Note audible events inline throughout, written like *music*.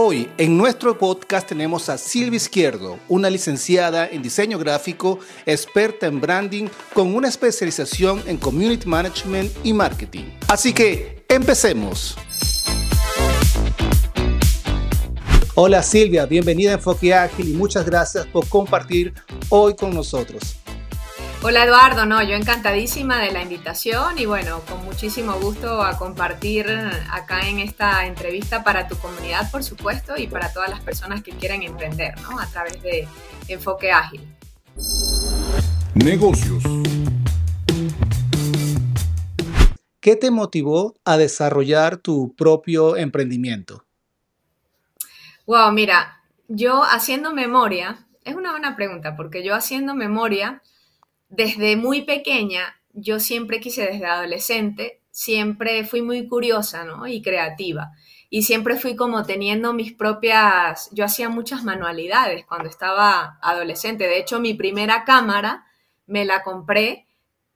Hoy en nuestro podcast tenemos a Silvia Izquierdo, una licenciada en diseño gráfico, experta en branding con una especialización en community management y marketing. Así que empecemos. Hola Silvia, bienvenida a Enfoque Ágil y muchas gracias por compartir hoy con nosotros. Hola Eduardo, no, yo encantadísima de la invitación y bueno, con muchísimo gusto a compartir acá en esta entrevista para tu comunidad, por supuesto, y para todas las personas que quieran emprender, ¿no? A través de Enfoque Ágil. Negocios. ¿Qué te motivó a desarrollar tu propio emprendimiento? Wow, mira, yo haciendo memoria, es una buena pregunta, porque yo haciendo memoria, desde muy pequeña, yo siempre quise, desde adolescente, siempre fui muy curiosa, ¿no? Y creativa. Y siempre fui como teniendo mis propias, yo hacía muchas manualidades cuando estaba adolescente. De hecho, mi primera cámara me la compré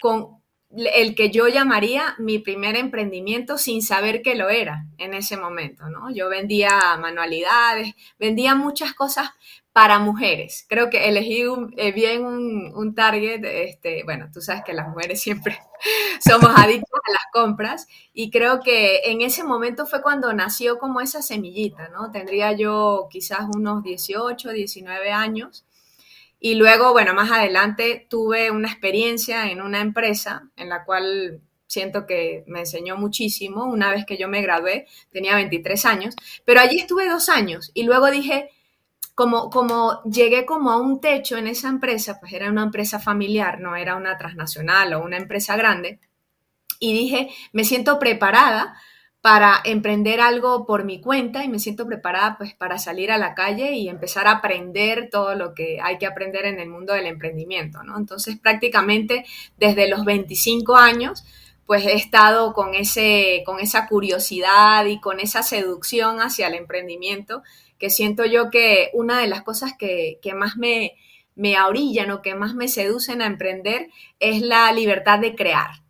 con el que yo llamaría mi primer emprendimiento sin saber que lo era en ese momento, ¿no? Yo vendía manualidades, vendía muchas cosas para mujeres. Creo que elegí eh, bien un, target, este, bueno, tú sabes que las mujeres siempre *laughs* somos adictas a las compras y creo que en ese momento fue cuando nació como esa semillita, ¿no? Tendría yo quizás unos 18, 19 años y luego, bueno, más adelante tuve una experiencia en una empresa en la cual siento que me enseñó muchísimo. Una vez que yo me gradué, tenía 23 años, pero allí estuve dos años y luego dije, como, como llegué como a un techo en esa empresa, pues era una empresa familiar, no era una transnacional o una empresa grande, y dije, me siento preparada para emprender algo por mi cuenta y me siento preparada pues para salir a la calle y empezar a aprender todo lo que hay que aprender en el mundo del emprendimiento, ¿no? Entonces prácticamente desde los 25 años pues he estado con, ese, con esa curiosidad y con esa seducción hacia el emprendimiento que siento yo que una de las cosas que, que más me, me orillan o que más me seducen a emprender es la libertad de crear.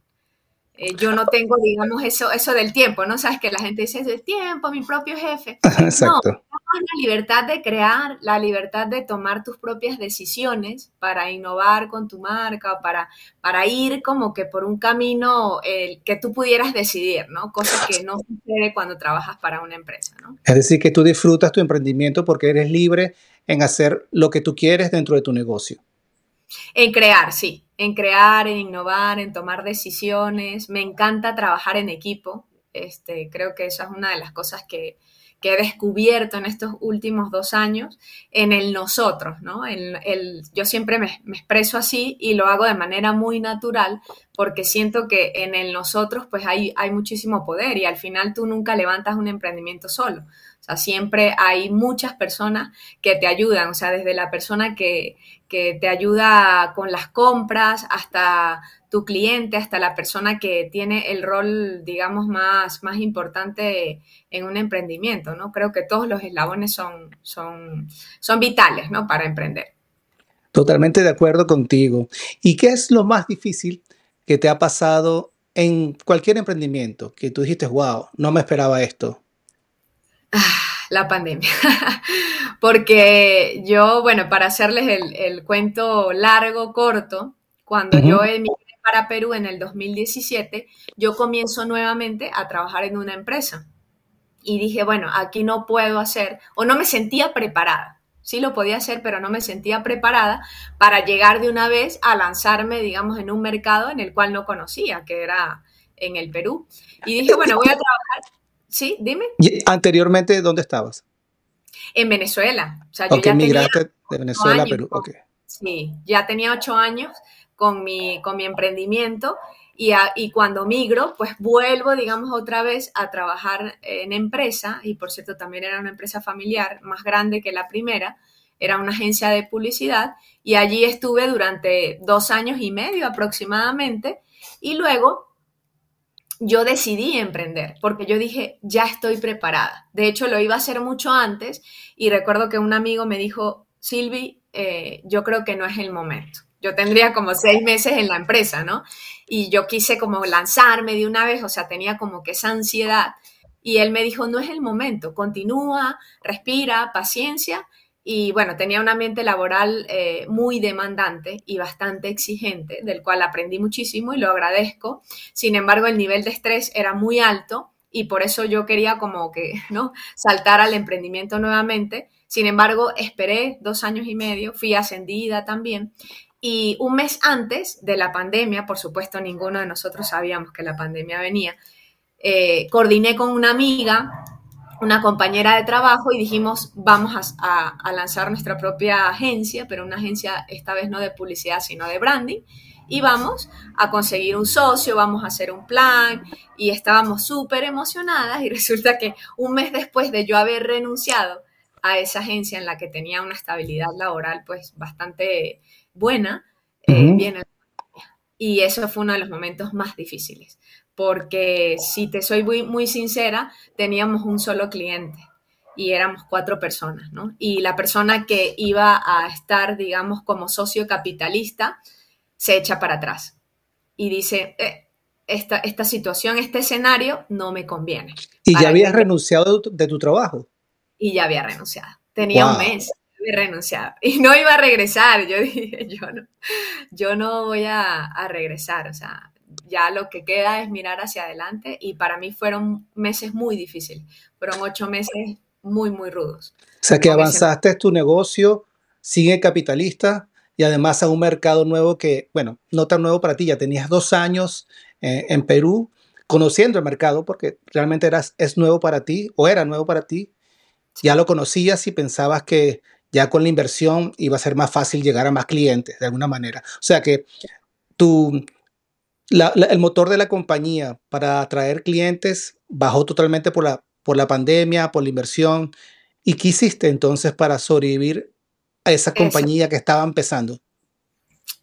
Eh, yo no tengo, digamos, eso, eso del tiempo, ¿no? Sabes que la gente dice, es el tiempo, mi propio jefe. *laughs* Exacto. No, la libertad de crear, la libertad de tomar tus propias decisiones para innovar con tu marca, para, para ir como que por un camino que tú pudieras decidir, ¿no? Cosa que no sucede cuando trabajas para una empresa, ¿no? Es decir, que tú disfrutas tu emprendimiento porque eres libre en hacer lo que tú quieres dentro de tu negocio. En crear, sí, en crear, en innovar, en tomar decisiones. Me encanta trabajar en equipo. Este, creo que esa es una de las cosas que, he descubierto en estos últimos dos años en el nosotros, ¿no? El, yo siempre me, me, expreso así y lo hago de manera muy natural porque siento que en el nosotros pues hay, hay muchísimo poder y al final tú nunca levantas un emprendimiento solo. O sea, siempre hay muchas personas que te ayudan, o sea, desde la persona que, te ayuda con las compras hasta tu cliente, hasta la persona que tiene el rol, digamos, más, más importante en un emprendimiento, ¿no? Creo que todos los eslabones son, son, son vitales, ¿no? Para emprender. Totalmente de acuerdo contigo. ¿Y qué es lo más difícil que te ha pasado en cualquier emprendimiento? Que tú dijiste, wow, no me esperaba esto. Ah, la pandemia. *laughs* Porque yo, bueno, para hacerles el, cuento largo, corto, cuando yo emigré para Perú en el 2017, yo comienzo nuevamente a trabajar en una empresa. Y dije, bueno, aquí no puedo hacer, o no me sentía preparada. Sí lo podía hacer, pero no me sentía preparada para llegar de una vez a lanzarme, digamos, en un mercado en el cual no conocía, que era en el Perú. Y dije, bueno, voy a trabajar Sí, dime. ¿Y anteriormente dónde estabas? En Venezuela. O sea, yo ya migraste de Venezuela a Perú. Okay. Sí, ya tenía ocho años con mi, con mi emprendimiento y, y, cuando migro, pues vuelvo, digamos, otra vez a trabajar en empresa y por cierto también era una empresa familiar más grande que la primera, era una agencia de publicidad y allí estuve durante dos años y medio aproximadamente y luego yo decidí emprender porque yo dije, ya estoy preparada. De hecho, lo iba a hacer mucho antes y recuerdo que un amigo me dijo, Silvi, eh, yo creo que no es el momento. Yo tendría como seis meses en la empresa, ¿no? Y yo quise como lanzarme de una vez, o sea, tenía como que esa ansiedad. Y él me dijo, no es el momento, continúa, respira, paciencia. Y bueno, tenía un ambiente laboral eh, muy demandante y bastante exigente, del cual aprendí muchísimo y lo agradezco. Sin embargo, el nivel de estrés era muy alto y por eso yo quería como que, ¿no? Saltar al emprendimiento nuevamente. Sin embargo, esperé dos años y medio, fui ascendida también. Y un mes antes de la pandemia, por supuesto, ninguno de nosotros sabíamos que la pandemia venía, eh, coordiné con una amiga, una compañera de trabajo y dijimos, vamos a, lanzar nuestra propia agencia, pero una agencia esta vez no de publicidad, sino de branding. Y vamos a conseguir un socio, vamos a hacer un plan y estábamos súper emocionadas y *laughs* resulta que un mes después de yo haber renunciado a esa agencia en la que tenía una estabilidad laboral pues bastante buena, eh, viene y eso fue uno de los momentos más difíciles, porque si te soy muy, muy sincera, teníamos un solo cliente y éramos cuatro personas, ¿no? Y la persona que iba a estar, digamos, como socio capitalista, se echa para atrás y dice, eh, esta, esta, situación, este escenario no me conviene. ¿Y ya habías renunciado de tu, trabajo? Y ya había renunciado. Tenía un mes renunciado *laughs* y no iba a regresar. Yo dije, *laughs* yo no, yo no voy a, a regresar. O sea, ya lo que queda es mirar hacia adelante y para mí fueron meses muy difíciles, fueron ocho meses muy, muy rudos. O sea, que avanzaste tu negocio, sigue capitalista y además a un mercado nuevo que, bueno, no tan nuevo para ti, ya tenías dos años eh, en Perú conociendo el mercado porque realmente eras, es nuevo para ti o era nuevo para ti, ya lo conocías y pensabas que ya con la inversión iba a ser más fácil llegar a más clientes de alguna manera. O sea que tu, el motor de la compañía para atraer clientes bajó totalmente por la, por la pandemia, por la inversión. ¿Y qué hiciste entonces para sobrevivir a esa compañía que estaba empezando?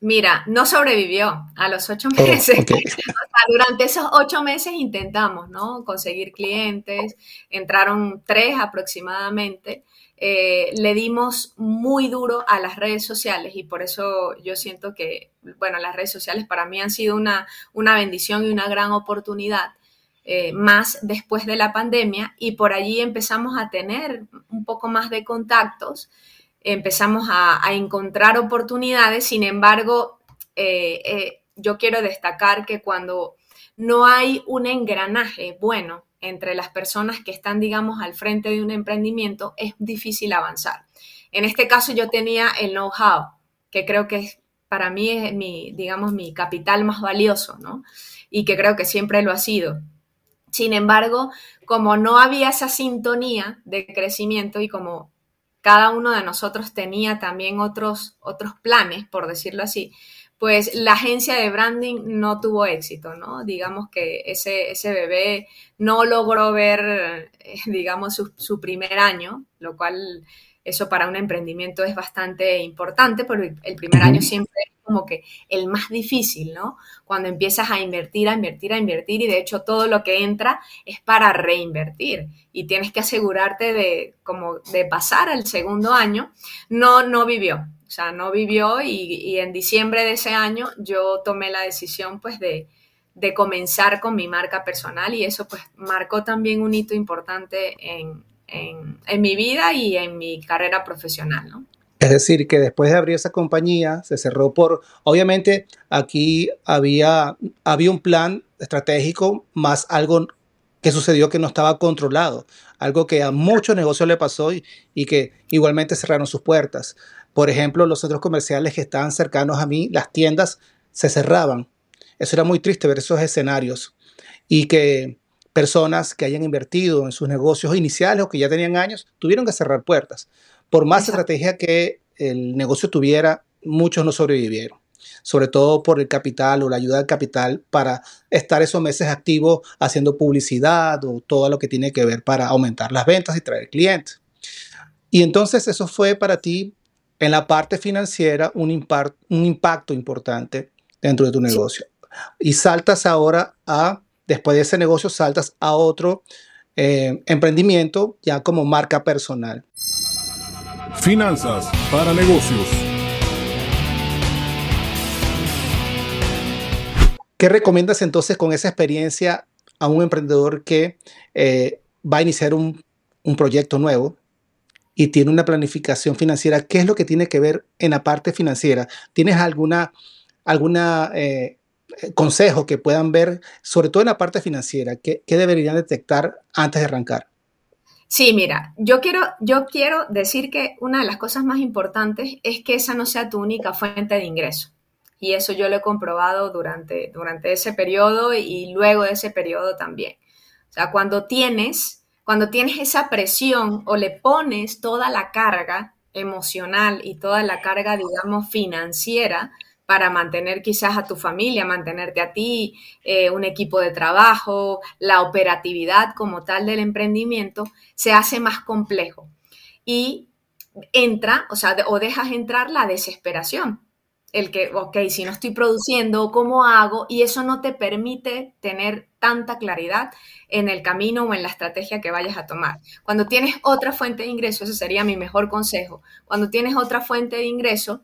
Mira, no sobrevivió a los ocho oh, meses. *laughs* durante esos ocho meses intentamos, ¿no? Conseguir clientes, entraron tres aproximadamente. Eh, le dimos muy duro a las redes sociales y por eso yo siento que, bueno, las redes sociales para mí han sido una, una bendición y una gran oportunidad, eh, más después de la pandemia y por allí empezamos a tener un poco más de contactos, empezamos a, encontrar oportunidades, sin embargo, eh, yo quiero destacar que cuando no hay un engranaje bueno, entre las personas que están, digamos, al frente de un emprendimiento, es difícil avanzar. En este caso yo tenía el know-how, que creo que para mí es mi, digamos, mi capital más valioso, ¿no? Y que creo que siempre lo ha sido. Sin embargo, como no había esa sintonía de crecimiento y como cada uno de nosotros tenía también otros, otros planes, por decirlo así, pues la agencia de branding no tuvo éxito, ¿no? Digamos que ese, ese bebé no logró ver, eh, digamos, su, primer año, lo cual eso para un emprendimiento es bastante importante, porque el primer año siempre es como que el más difícil, ¿no? Cuando empiezas a invertir, a invertir, a invertir y de hecho todo lo que entra es para reinvertir y tienes que asegurarte de como de pasar al segundo año. No, no vivió, o sea, no vivió y, en diciembre de ese año yo tomé la decisión pues de, comenzar con mi marca personal y eso pues marcó también un hito importante en, mi vida y en mi carrera profesional, ¿no? Es decir, que después de abrir esa compañía, se cerró por, obviamente aquí había, había un plan estratégico más algo que sucedió que no estaba controlado, algo que a muchos negocios le pasó y, y que igualmente cerraron sus puertas. Por ejemplo, los centros comerciales que estaban cercanos a mí, las tiendas se cerraban. Eso era muy triste ver esos escenarios y que personas que hayan invertido en sus negocios iniciales o que ya tenían años tuvieron que cerrar puertas. Por más estrategia que el negocio tuviera, muchos no sobrevivieron, sobre todo por el capital o la ayuda del capital para estar esos meses activos haciendo publicidad o todo lo que tiene que ver para aumentar las ventas y traer clientes. Y entonces eso fue para ti en la parte financiera un, un impacto importante dentro de tu negocio. Y saltas ahora a, después de ese negocio, saltas a otro eh, emprendimiento ya como marca personal. Finanzas para negocios. ¿Qué recomiendas entonces con esa experiencia a un emprendedor que eh, va a iniciar un, un proyecto nuevo y tiene una planificación financiera, ¿qué es lo que tiene que ver en la parte financiera? ¿Tienes alguna, alguna eh, consejo que puedan ver, sobre todo en la parte financiera, ¿qué, qué deberían detectar antes de arrancar? Sí, mira, yo quiero, yo quiero decir que una de las cosas más importantes es que esa no sea tu única fuente de ingreso. Y eso yo lo he comprobado durante, durante ese periodo y luego de ese periodo también. O sea, cuando tienes, cuando tienes esa presión o le pones toda la carga emocional y toda la carga, digamos, financiera para mantener quizás a tu familia, mantenerte a ti, eh, un equipo de trabajo, la operatividad como tal del emprendimiento, se hace más complejo. Y entra, o sea, o dejas entrar la desesperación. El que, ok, si no estoy produciendo, ¿cómo hago? Y eso no te permite tener tanta claridad en el camino o en la estrategia que vayas a tomar. Cuando tienes otra fuente de ingreso, ese sería mi mejor consejo, cuando tienes otra fuente de ingreso,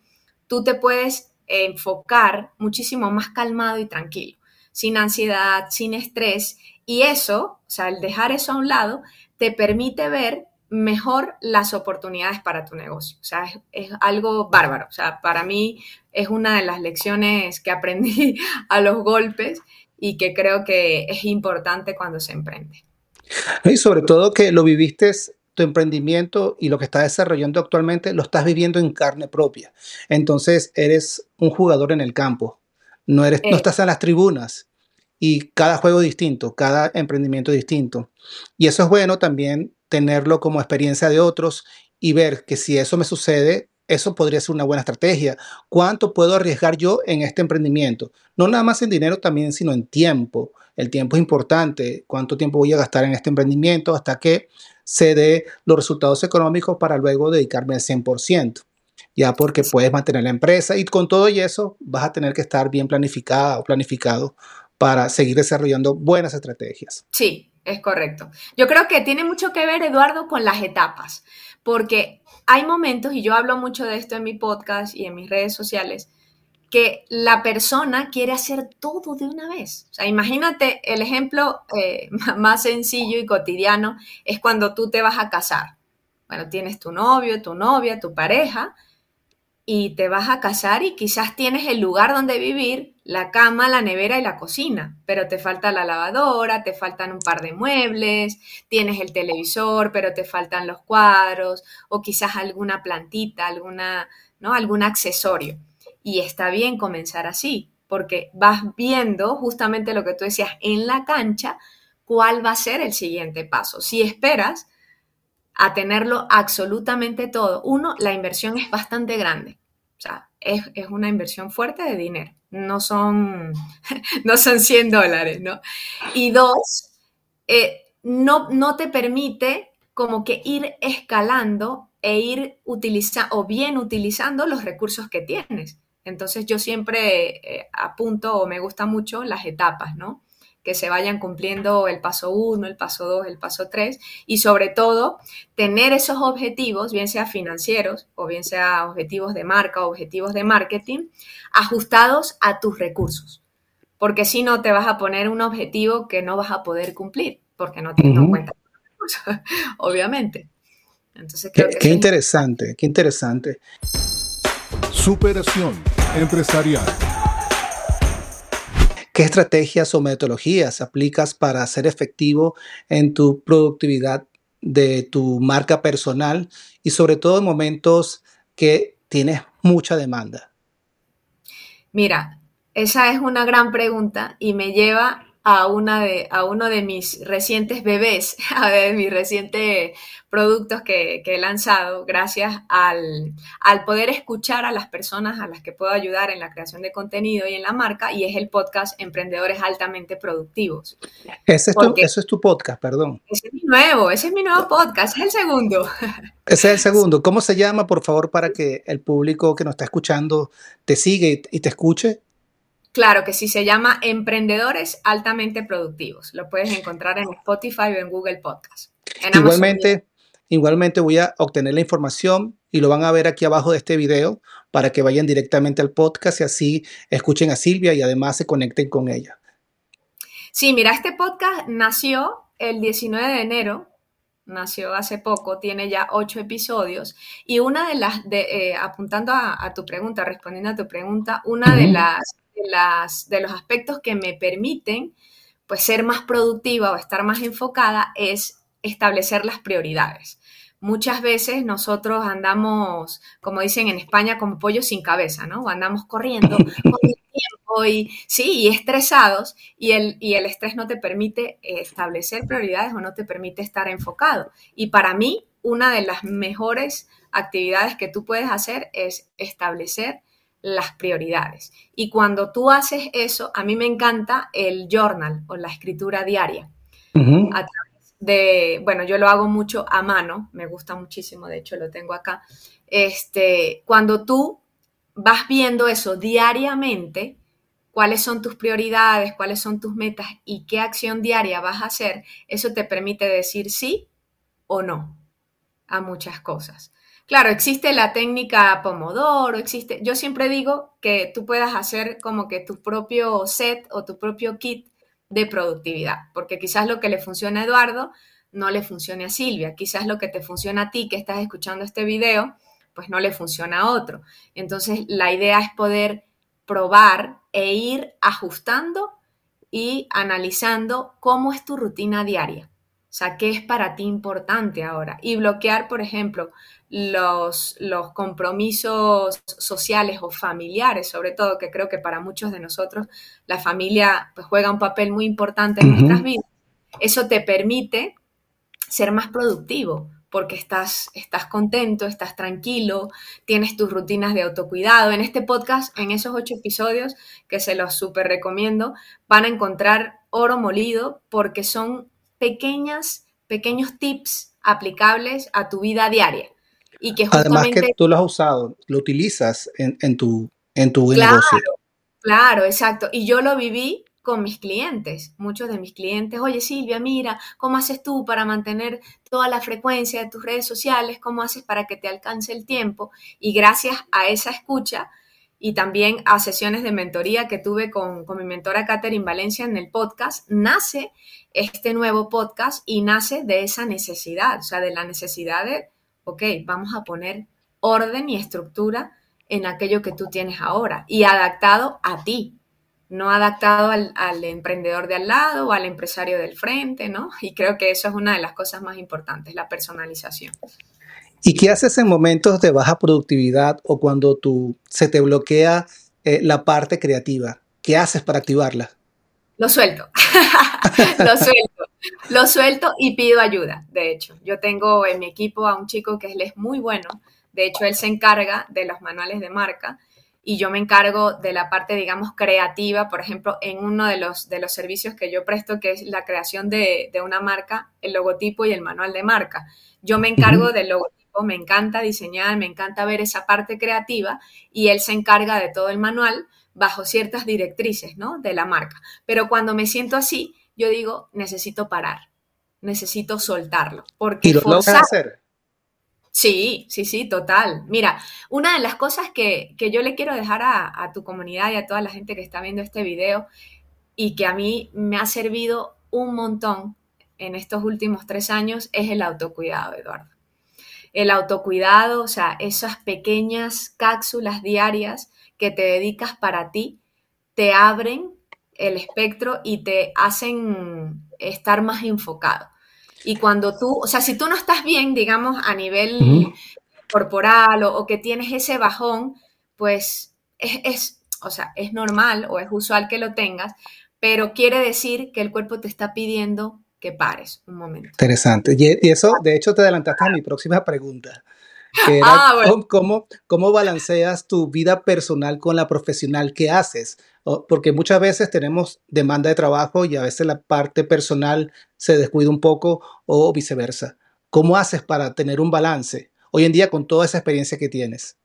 tú te puedes enfocar muchísimo más calmado y tranquilo, sin ansiedad, sin estrés. Y eso, o sea, el dejar eso a un lado, te permite ver mejor las oportunidades para tu negocio. O sea, es, algo bárbaro. O sea, para mí es una de las lecciones que aprendí *laughs* a los golpes y que creo que es importante cuando se emprende. Y sobre todo que lo viviste tu emprendimiento y lo que estás desarrollando actualmente lo estás viviendo en carne propia. Entonces eres un jugador en el campo, no, eres, no eh. estás en las tribunas y cada juego distinto, cada emprendimiento distinto. Y eso es bueno también tenerlo como experiencia de otros y ver que si eso me sucede, eso podría ser una buena estrategia. ¿Cuánto puedo arriesgar yo en este emprendimiento? No nada más en dinero también, sino en tiempo. El tiempo es importante. ¿Cuánto tiempo voy a gastar en este emprendimiento hasta que se dé los resultados económicos para luego dedicarme al 100%? Ya porque puedes mantener la empresa y con todo y eso vas a tener que estar bien planificada o planificado para seguir desarrollando buenas estrategias. Sí, es correcto. Yo creo que tiene mucho que ver, Eduardo, con las etapas, porque hay momentos, y yo hablo mucho de esto en mi podcast y en mis redes sociales, que la persona quiere hacer todo de una vez. O sea, imagínate el ejemplo eh, *laughs* más sencillo y cotidiano es cuando tú te vas a casar. Bueno, tienes tu novio, tu novia, tu pareja, y te vas a casar y quizás tienes el lugar donde vivir, la cama, la nevera y la cocina, pero te falta la lavadora, te faltan un par de muebles, tienes el televisor, pero te faltan los cuadros o quizás alguna plantita, alguna, ¿no? algún accesorio. Y está bien comenzar así, porque vas viendo justamente lo que tú decías en la cancha, cuál va a ser el siguiente paso. Si esperas, a tenerlo absolutamente todo. Uno, la inversión es bastante grande. O sea, es, una inversión fuerte de dinero. No son, *laughs* no son 100 dólares, ¿no? Y dos, eh, no, no te permite como que ir escalando e ir utilizando o bien utilizando los recursos que tienes. Entonces yo siempre eh, apunto o me gusta mucho las etapas, ¿no? Que se vayan cumpliendo el paso 1, el paso 2, el paso 3 y sobre todo tener esos objetivos, bien sea financieros o bien sea objetivos de marca o objetivos de marketing, ajustados a tus recursos. Porque si no, te vas a poner un objetivo que no vas a poder cumplir porque no tienes en cuenta los recursos, *laughs* obviamente. Entonces, creo qué, qué interesante, qué interesante. Superación empresarial. ¿Qué estrategias o metodologías aplicas para ser efectivo en tu productividad de tu marca personal y sobre todo en momentos que tienes mucha demanda? Mira, esa es una gran pregunta y me lleva a, una de, a uno de mis recientes bebés, *laughs* a ver, mis recientes productos que, he lanzado, gracias al, poder escuchar a las personas a las que puedo ayudar en la creación de contenido y en la marca, y es el podcast Emprendedores Altamente Productivos. Ese es, tu, es tu podcast, perdón. Ese es mi nuevo, ese es mi nuevo podcast, es el segundo. Ese es el segundo. *laughs* *laughs* ¿Cómo se llama, por favor, para que el público que nos está escuchando te siga y te escuche? Claro que sí, se llama Emprendedores Altamente Productivos. Lo puedes encontrar en Spotify o en Google Podcast. igualmente, igualmente voy a obtener la información y lo van a ver aquí abajo de este video para que vayan directamente al podcast y así escuchen a Silvia y además se conecten con ella. Sí, mira, este podcast nació el 19 de enero, nació hace poco, tiene ya ocho episodios y una de las, de, eh, apuntando a, tu pregunta, respondiendo a tu pregunta, una de, las, de, las, de los aspectos que me permiten pues ser más productiva o estar más enfocada es establecer las prioridades. Muchas veces nosotros andamos, como dicen en España, como pollos sin cabeza, ¿no? andamos corriendo *laughs* con el tiempo y sí, y estresados, y el, y el estrés no te permite establecer prioridades o no te permite estar enfocado. Y para mí, una de las mejores actividades que tú puedes hacer es establecer las prioridades. Y cuando tú haces eso, a mí me encanta el journal o la escritura diaria. A través de, bueno, yo lo hago mucho a mano, me gusta muchísimo, de hecho lo tengo acá. Este, cuando tú vas viendo eso diariamente, cuáles son tus prioridades, cuáles son tus metas y qué acción diaria vas a hacer, eso te permite decir sí o no a muchas cosas. Claro, existe la técnica Pomodoro, existe, yo siempre digo que tú puedas hacer como que tu propio set o tu propio kit de productividad, porque quizás lo que le funciona a Eduardo no le funcione a Silvia, quizás lo que te funciona a ti que estás escuchando este video, pues no le funciona a otro. Entonces, la idea es poder probar e ir ajustando y analizando cómo es tu rutina diaria. O sea, ¿qué es para ti importante ahora? Y bloquear, por ejemplo, los, los compromisos sociales o familiares, sobre todo, que creo que para muchos de nosotros la familia pues, juega un papel muy importante en nuestras vidas. Eso te permite ser más productivo porque estás, estás contento, estás tranquilo, tienes tus rutinas de autocuidado. En este podcast, en esos ocho episodios, que se los súper recomiendo, van a encontrar oro molido porque son pequeñas, pequeños tips aplicables a tu vida diaria. Y que Además que tú lo has usado, lo utilizas en, tu, en tu negocio. Claro, exacto. Y yo lo viví con mis clientes, muchos de mis clientes, oye Silvia, mira, ¿cómo haces tú para mantener toda la frecuencia de tus redes sociales? ¿Cómo haces para que te alcance el tiempo? Y gracias a esa escucha y también a sesiones de mentoría que tuve con, con mi mentora Catherine Valencia en el podcast, nace este nuevo podcast y nace de esa necesidad, o sea, de la necesidad de ok, vamos a poner orden y estructura en aquello que tú tienes ahora y adaptado a ti, no adaptado al, emprendedor de al lado o al empresario del frente, ¿no? Y creo que eso es una de las cosas más importantes, la personalización. ¿Y qué haces en momentos de baja productividad o cuando tú, se te bloquea eh, la parte creativa? ¿Qué haces para activarla? Lo suelto, *laughs* lo suelto. Lo suelto y pido ayuda, de hecho. Yo tengo en mi equipo a un chico que él es muy bueno, de hecho él se encarga de los manuales de marca y yo me encargo de la parte, digamos, creativa, por ejemplo, en uno de los, de los servicios que yo presto, que es la creación de, una marca, el logotipo y el manual de marca. Yo me encargo del logotipo, me encanta diseñar, me encanta ver esa parte creativa y él se encarga de todo el manual bajo ciertas directrices, ¿no? De la marca. Pero cuando me siento así, yo digo, necesito parar, necesito soltarlo. Porque ¿Y lo forzar... hacer? Sí, sí, sí, total. Mira, una de las cosas que, yo le quiero dejar a, tu comunidad y a toda la gente que está viendo este video y que a mí me ha servido un montón en estos últimos tres años es el autocuidado, Eduardo. El autocuidado, o sea, esas pequeñas cápsulas diarias que te dedicas para ti, te abren el espectro y te hacen estar más enfocado. Y cuando tú, o sea, si tú no estás bien, digamos, a nivel corporal o, que tienes ese bajón, pues es, o sea, es normal o es usual que lo tengas, pero quiere decir que el cuerpo te está pidiendo que pares un momento. Interesante. Y eso, de hecho, te adelantaste a mi próxima pregunta. *laughs* ah, ¿cómo, ¿Cómo balanceas tu vida personal con la profesional que haces? porque muchas veces tenemos demanda de trabajo y a veces la parte personal se descuida un poco o viceversa. ¿Cómo haces para tener un balance hoy en día con toda esa experiencia que tienes?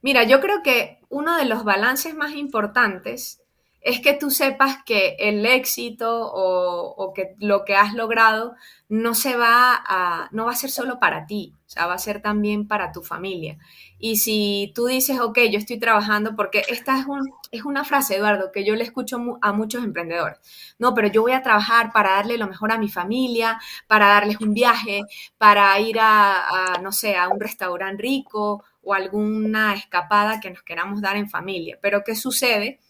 Mira, yo creo que uno de los balances más importantes es que tú sepas que el éxito o, que lo que has logrado no se va a, no va a ser solo para ti, o sea, va a ser también para tu familia. Y si tú dices, ok, yo estoy trabajando, porque esta es, es una frase, Eduardo, que yo le escucho a muchos emprendedores. No, pero yo voy a trabajar para darle lo mejor a mi familia, para darles un viaje, para ir a, a no sé, a un restaurante rico o alguna escapada que nos queramos dar en familia. Pero ¿qué sucede?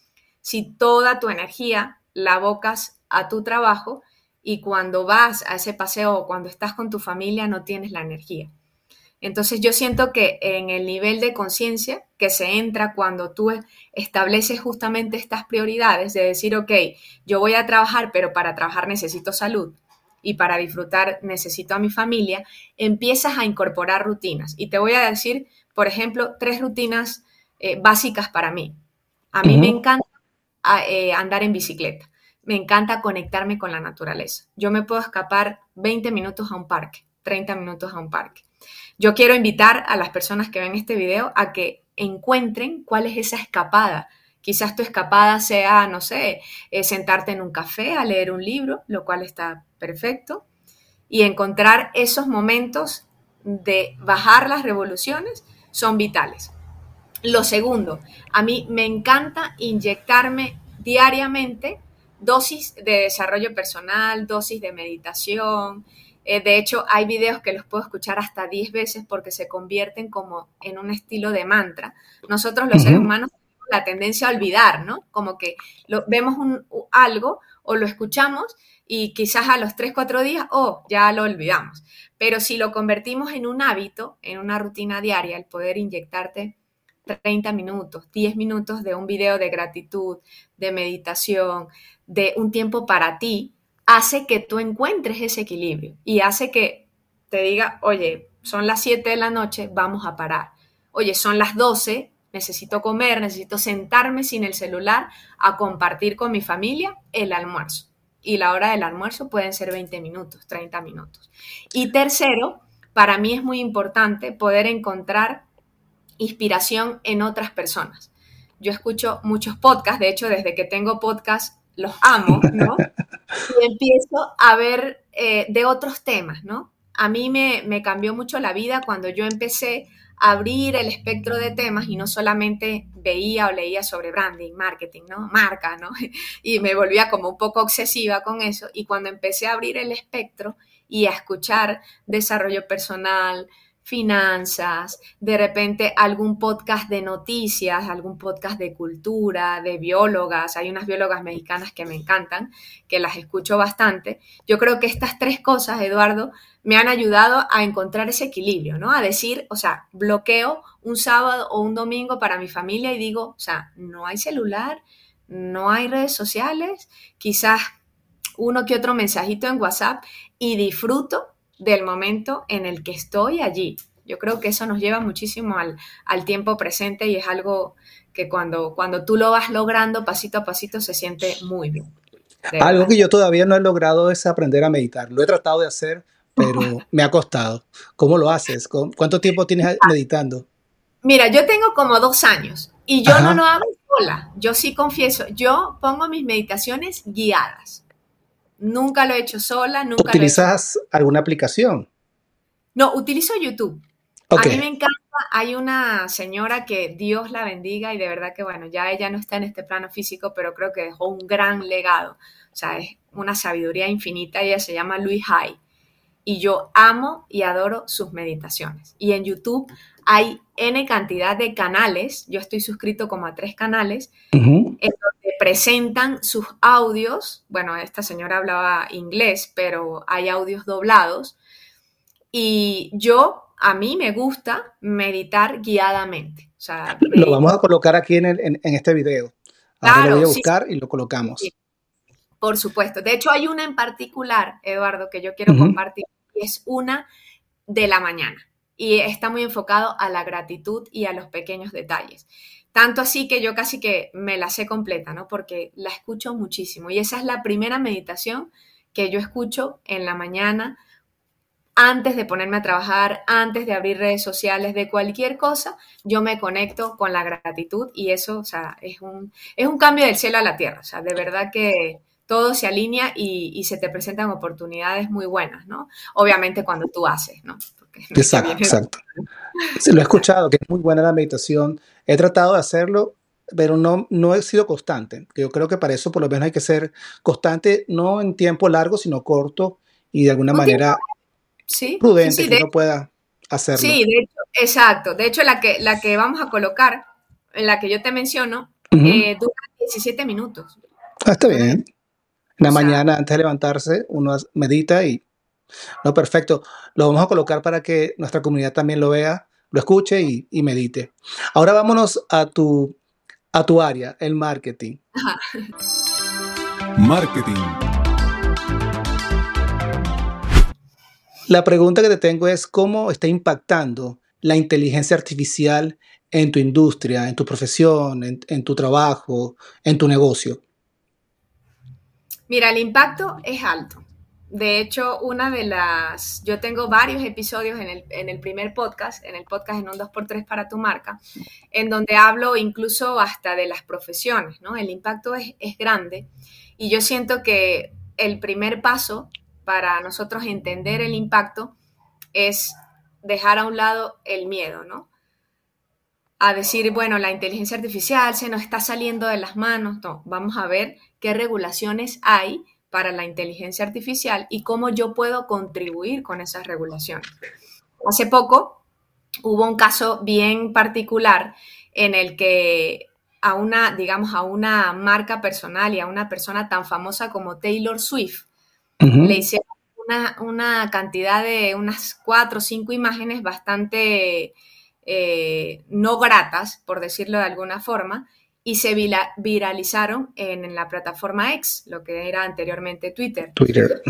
Si toda tu energía la abocas a tu trabajo y cuando vas a ese paseo o cuando estás con tu familia no tienes la energía. Entonces yo siento que en el nivel de conciencia que se entra cuando tú estableces justamente estas prioridades de decir, ok, yo voy a trabajar, pero para trabajar necesito salud y para disfrutar necesito a mi familia, empiezas a incorporar rutinas. Y te voy a decir, por ejemplo, tres rutinas eh, básicas para mí. A mí me encanta eh, andar en bicicleta. Me encanta conectarme con la naturaleza. Yo me puedo escapar 20 minutos a un parque, 30 minutos a un parque. Yo quiero invitar a las personas que ven este video a que encuentren cuál es esa escapada. Quizás tu escapada sea, no sé, eh, sentarte en un café a leer un libro, lo cual está perfecto, y encontrar esos momentos de bajar las revoluciones son vitales. Lo segundo, a mí me encanta inyectarme diariamente dosis de desarrollo personal, dosis de meditación. Eh, de hecho, hay videos que los puedo escuchar hasta 10 veces porque se convierten como en un estilo de mantra. Nosotros los seres humanos tenemos la tendencia a olvidar, ¿no? Como que lo, vemos un, algo o lo escuchamos y quizás a los 3, 4 días, oh, ya lo olvidamos. Pero si lo convertimos en un hábito, en una rutina diaria, el poder inyectarte 30 minutos, 10 minutos de un video de gratitud, de meditación, de un tiempo para ti, hace que tú encuentres ese equilibrio y hace que te diga, oye, son las 7 de la noche, vamos a parar. Oye, son las 12, necesito comer, necesito sentarme sin el celular a compartir con mi familia el almuerzo. Y la hora del almuerzo pueden ser 20 minutos, 30 minutos. Y tercero, para mí es muy importante poder encontrar inspiración en otras personas. Yo escucho muchos podcasts, de hecho desde que tengo podcast los amo, ¿no? *laughs* Y empiezo a ver eh, de otros temas, ¿no? A mí me, me cambió mucho la vida cuando yo empecé a abrir el espectro de temas y no solamente veía o leía sobre branding, marketing, ¿no? Marca, ¿no? *laughs* Y me volvía como un poco obsesiva con eso. Y cuando empecé a abrir el espectro y a escuchar desarrollo personal, finanzas, de repente algún podcast de noticias, algún podcast de cultura, de biólogas. Hay unas biólogas mexicanas que me encantan, que las escucho bastante. Yo creo que estas tres cosas, Eduardo, me han ayudado a encontrar ese equilibrio, ¿no? A decir, o sea, bloqueo un sábado o un domingo para mi familia y digo, o sea, no hay celular, no hay redes sociales, quizás uno que otro mensajito en WhatsApp y disfruto del momento en el que estoy allí. Yo creo que eso nos lleva muchísimo al, tiempo presente y es algo que cuando, cuando tú lo vas logrando pasito a pasito se siente muy bien. Algo que yo todavía no he logrado es aprender a meditar. Lo he tratado de hacer, pero *laughs* me ha costado. ¿Cómo lo haces? ¿Cuánto tiempo tienes meditando? Mira, yo tengo como dos años y yo no lo hago sola. Yo sí confieso, yo pongo mis meditaciones guiadas. Nunca lo he hecho sola, nunca ¿Utilizas alguna aplicación? No, utilizo YouTube. A mí me encanta, hay una señora que Dios la bendiga y de verdad que bueno, ya ella no está en este plano físico, pero creo que dejó un gran legado. O sea, es una sabiduría infinita, ella se llama Louis Hay. Y yo amo y adoro sus meditaciones. Y en YouTube hay N cantidad de canales, yo estoy suscrito como a tres canales, presentan sus audios. Bueno, esta señora hablaba inglés, pero hay audios doblados. Y yo, a mí me gusta meditar guiadamente. lo vamos a colocar aquí en, este video. Ahora lo voy a buscar y lo colocamos. Por supuesto. De hecho, hay una en particular, Eduardo, que yo quiero compartir. Y es una de la mañana. Y está muy enfocado a la gratitud y a los pequeños detalles. Tanto así que yo casi que me la sé completa, ¿no? Porque la escucho muchísimo. Y esa es la primera meditación que yo escucho en la mañana antes de ponerme a trabajar, antes de abrir redes sociales, de cualquier cosa, yo me conecto con la gratitud y eso, o sea, es un, es un cambio del cielo a la tierra. O sea, de verdad que todo se alinea y, se te presentan oportunidades muy buenas, ¿no? Obviamente cuando tú haces, ¿no? Exacto, exacto. lo he escuchado, que es muy buena la meditación. He tratado de hacerlo, pero no, no he sido constante. Yo creo que para eso por lo menos hay que ser constante, no en tiempo largo, sino corto y de alguna manera prudente que uno pueda hacerlo. Sí, de hecho, exacto. De hecho, la que, la que vamos a colocar, en la que yo te menciono, eh, dura 17 minutos. Ah, está bien. En la mañana, antes de levantarse, uno medita y... No, perfecto. Lo vamos a colocar para que nuestra comunidad también lo vea, lo escuche y, medite. Ahora vámonos a tu, a tu área, el marketing. Marketing. La pregunta que te tengo es cómo está impactando la inteligencia artificial en tu industria, en tu profesión, en tu trabajo, en tu negocio. Mira, el impacto es alto. De hecho, una de las, yo tengo varios episodios en el, primer podcast, en el podcast en un 2x3 para tu marca, en donde hablo incluso hasta de las profesiones, ¿no? El impacto es, es grande y yo siento que el primer paso para nosotros entender el impacto es dejar a un lado el miedo, ¿no? A decir, bueno, la inteligencia artificial se nos está saliendo de las manos. No, vamos a ver qué regulaciones hay para la inteligencia artificial y cómo yo puedo contribuir con esas regulaciones. Hace poco hubo un caso bien particular en el que a una, digamos, a una marca personal y a una persona tan famosa como Taylor Swift le hicieron una, cantidad de unas cuatro o cinco imágenes bastante eh, no gratas, por decirlo de alguna forma, y se viralizaron en, la plataforma X, lo que era anteriormente Twitter. Twitter.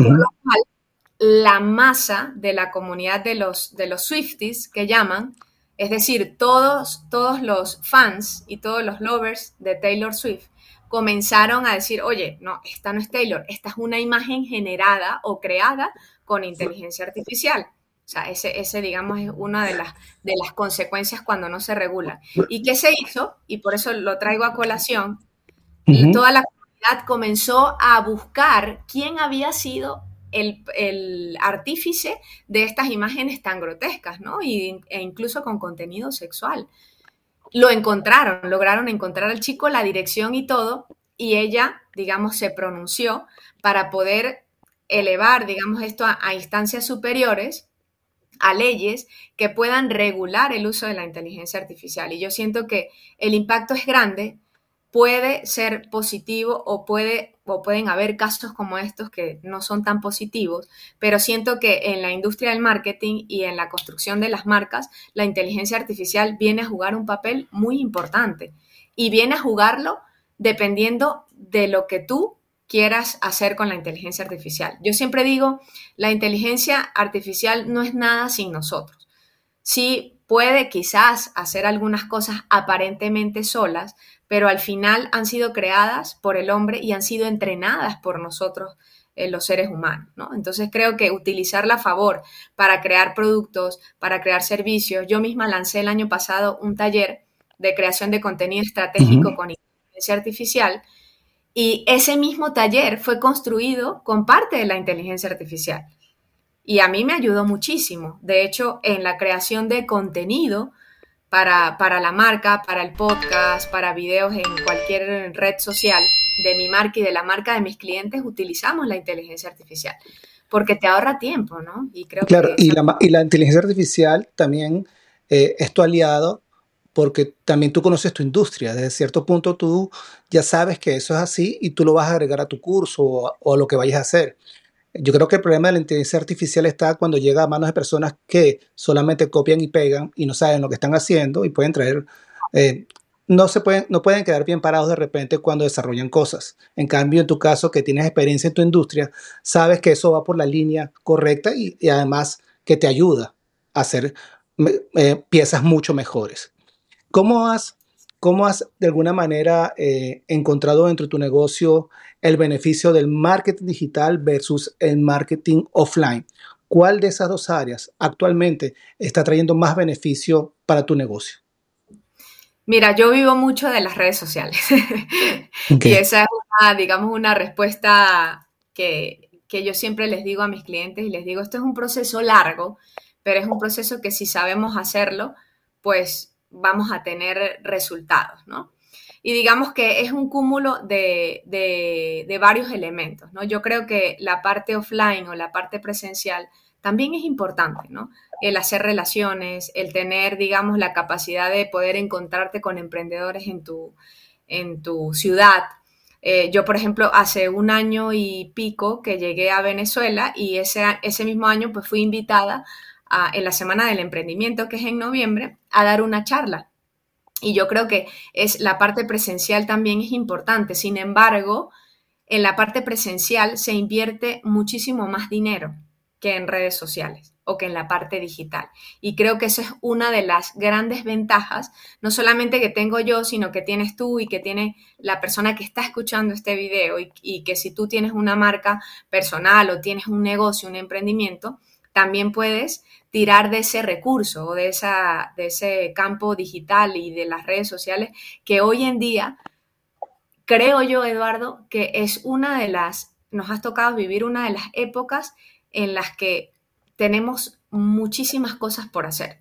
la masa de la comunidad de los, de los Swifties que llaman, es decir, todos, todos los fans y todos los lovers de Taylor Swift, comenzaron a decir, oye, no, esta no es Taylor, esta es una imagen generada o creada con inteligencia artificial. O sea, ese, ese, digamos, es una de las, de las consecuencias cuando no se regula. ¿Y qué se hizo? Y por eso lo traigo a colación. y Toda la comunidad comenzó a buscar quién había sido el, el, artífice de estas imágenes tan grotescas, ¿no? Y, e incluso con contenido sexual. Lo encontraron, lograron encontrar al chico, la dirección y todo, y ella, digamos, se pronunció para poder elevar, digamos, esto a instancias superiores a leyes que puedan regular el uso de la inteligencia artificial. Y yo siento que el impacto es grande, puede ser positivo o, puede, o pueden haber casos como estos que no son tan positivos, pero siento que en la industria del marketing y en la construcción de las marcas, la inteligencia artificial viene a jugar un papel muy importante y viene a jugarlo dependiendo de lo que tú quieras hacer con la inteligencia artificial. Yo siempre digo, la inteligencia artificial no es nada sin nosotros. Sí puede quizás hacer algunas cosas aparentemente solas, pero al final han sido creadas por el hombre y han sido entrenadas por nosotros eh, los seres humanos, ¿no? Entonces creo que utilizarla a favor para crear productos, para crear servicios. Yo misma lancé el año pasado un taller de creación de contenido estratégico con inteligencia artificial y ese mismo taller fue construido con parte de la inteligencia artificial. Y a mí me ayudó muchísimo. De hecho, en la creación de contenido para, para la marca, para el podcast, para videos en cualquier red social de mi marca y de la marca de mis clientes, utilizamos la inteligencia artificial. Porque te ahorra tiempo, ¿no? Y creo claro, y, la, y la inteligencia artificial también eh, es tu aliado porque también tú conoces tu industria. Desde cierto punto tú ya sabes que eso es así y tú lo vas a agregar a tu curso o a, lo que vayas a hacer. Yo creo que el problema de la inteligencia artificial está cuando llega a manos de personas que solamente copian y pegan y no saben lo que están haciendo y pueden traer, eh, no, se pueden, no pueden quedar bien parados de repente cuando desarrollan cosas. En cambio, en tu caso, que tienes experiencia en tu industria, sabes que eso va por la línea correcta y, además que te ayuda a hacer eh, piezas mucho mejores. ¿Cómo has, cómo has de alguna manera eh, encontrado dentro de tu negocio el beneficio del marketing digital versus el marketing offline? ¿cuál de esas dos áreas actualmente está trayendo más beneficio para tu negocio? Mira, yo vivo mucho de las redes sociales. *laughs* y esa es una, digamos, una respuesta que, que yo siempre les digo a mis clientes y les digo, esto es un proceso largo, pero es un proceso que si sabemos hacerlo, pues vamos a tener resultados, ¿no? Y digamos que es un cúmulo de, de, varios elementos, ¿no? Yo creo que la parte offline o la parte presencial también es importante, ¿no? El hacer relaciones, el tener, digamos, la capacidad de poder encontrarte con emprendedores en tu, en tu ciudad. Eh, yo, por ejemplo, hace un año y pico que llegué a Venezuela y ese, ese mismo año pues fui invitada en la Semana del Emprendimiento, que es en noviembre, a dar una charla. Y yo creo que es, la parte presencial también es importante. Sin embargo, en la parte presencial se invierte muchísimo más dinero que en redes sociales o que en la parte digital. Y creo que eso es una de las grandes ventajas, no solamente que tengo yo, sino que tienes tú y que tiene la persona que está escuchando este video y, y que si tú tienes una marca personal o tienes un negocio, un emprendimiento, también puedes tirar de ese recurso o de, esa, de ese campo digital y de las redes sociales que hoy en día, creo yo, Eduardo, que es una de las, nos has tocado vivir una de las épocas en las que tenemos muchísimas cosas por hacer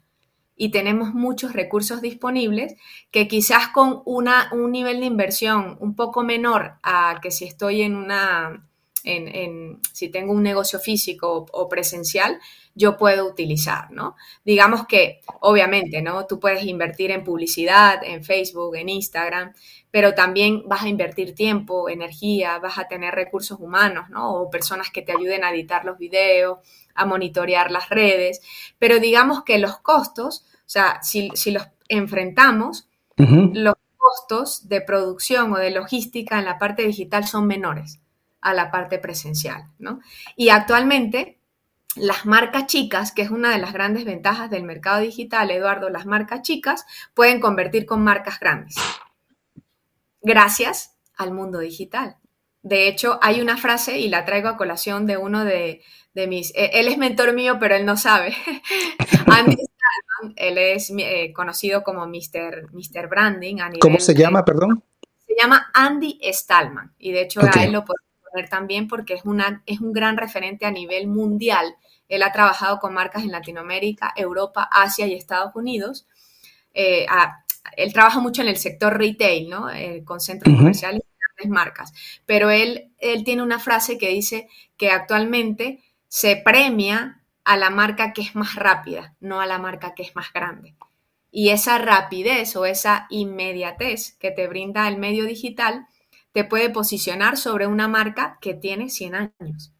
y tenemos muchos recursos disponibles que quizás con una, un nivel de inversión un poco menor a que si estoy en una en, si tengo un negocio físico o, presencial, yo puedo utilizar, ¿no? Digamos que, obviamente, ¿no? Tú puedes invertir en publicidad, en Facebook, en Instagram, pero también vas a invertir tiempo, energía, vas a tener recursos humanos, ¿no? O personas que te ayuden a editar los videos, a monitorear las redes, pero digamos que los costos, o sea, si, los enfrentamos, los costos de producción o de logística en la parte digital son menores a la parte presencial, ¿no? Y actualmente las marcas chicas, que es una de las grandes ventajas del mercado digital, Eduardo, las marcas chicas pueden convertir con marcas grandes. Gracias al mundo digital. De hecho, hay una frase, y la traigo a colación de uno de, mis, eh, él es mentor mío, pero él no sabe. *laughs* Andy Stallman, él es eh, conocido como Mr. Mr. Branding. ¿Cómo se llama, perdón? Se llama Andy Stallman, y de hecho a él lo podemos también porque es, una, es un gran referente a nivel mundial. Él ha trabajado con marcas en Latinoamérica, Europa, Asia y Estados Unidos. Eh, él trabaja mucho en el sector retail, ¿no? Eh, con centros comerciales y grandes marcas. Pero él, él tiene una frase que dice que actualmente se premia a la marca que es más rápida, no a la marca que es más grande. Y esa rapidez o esa inmediatez que te brinda el medio digital te puede posicionar sobre una marca que tiene 100 años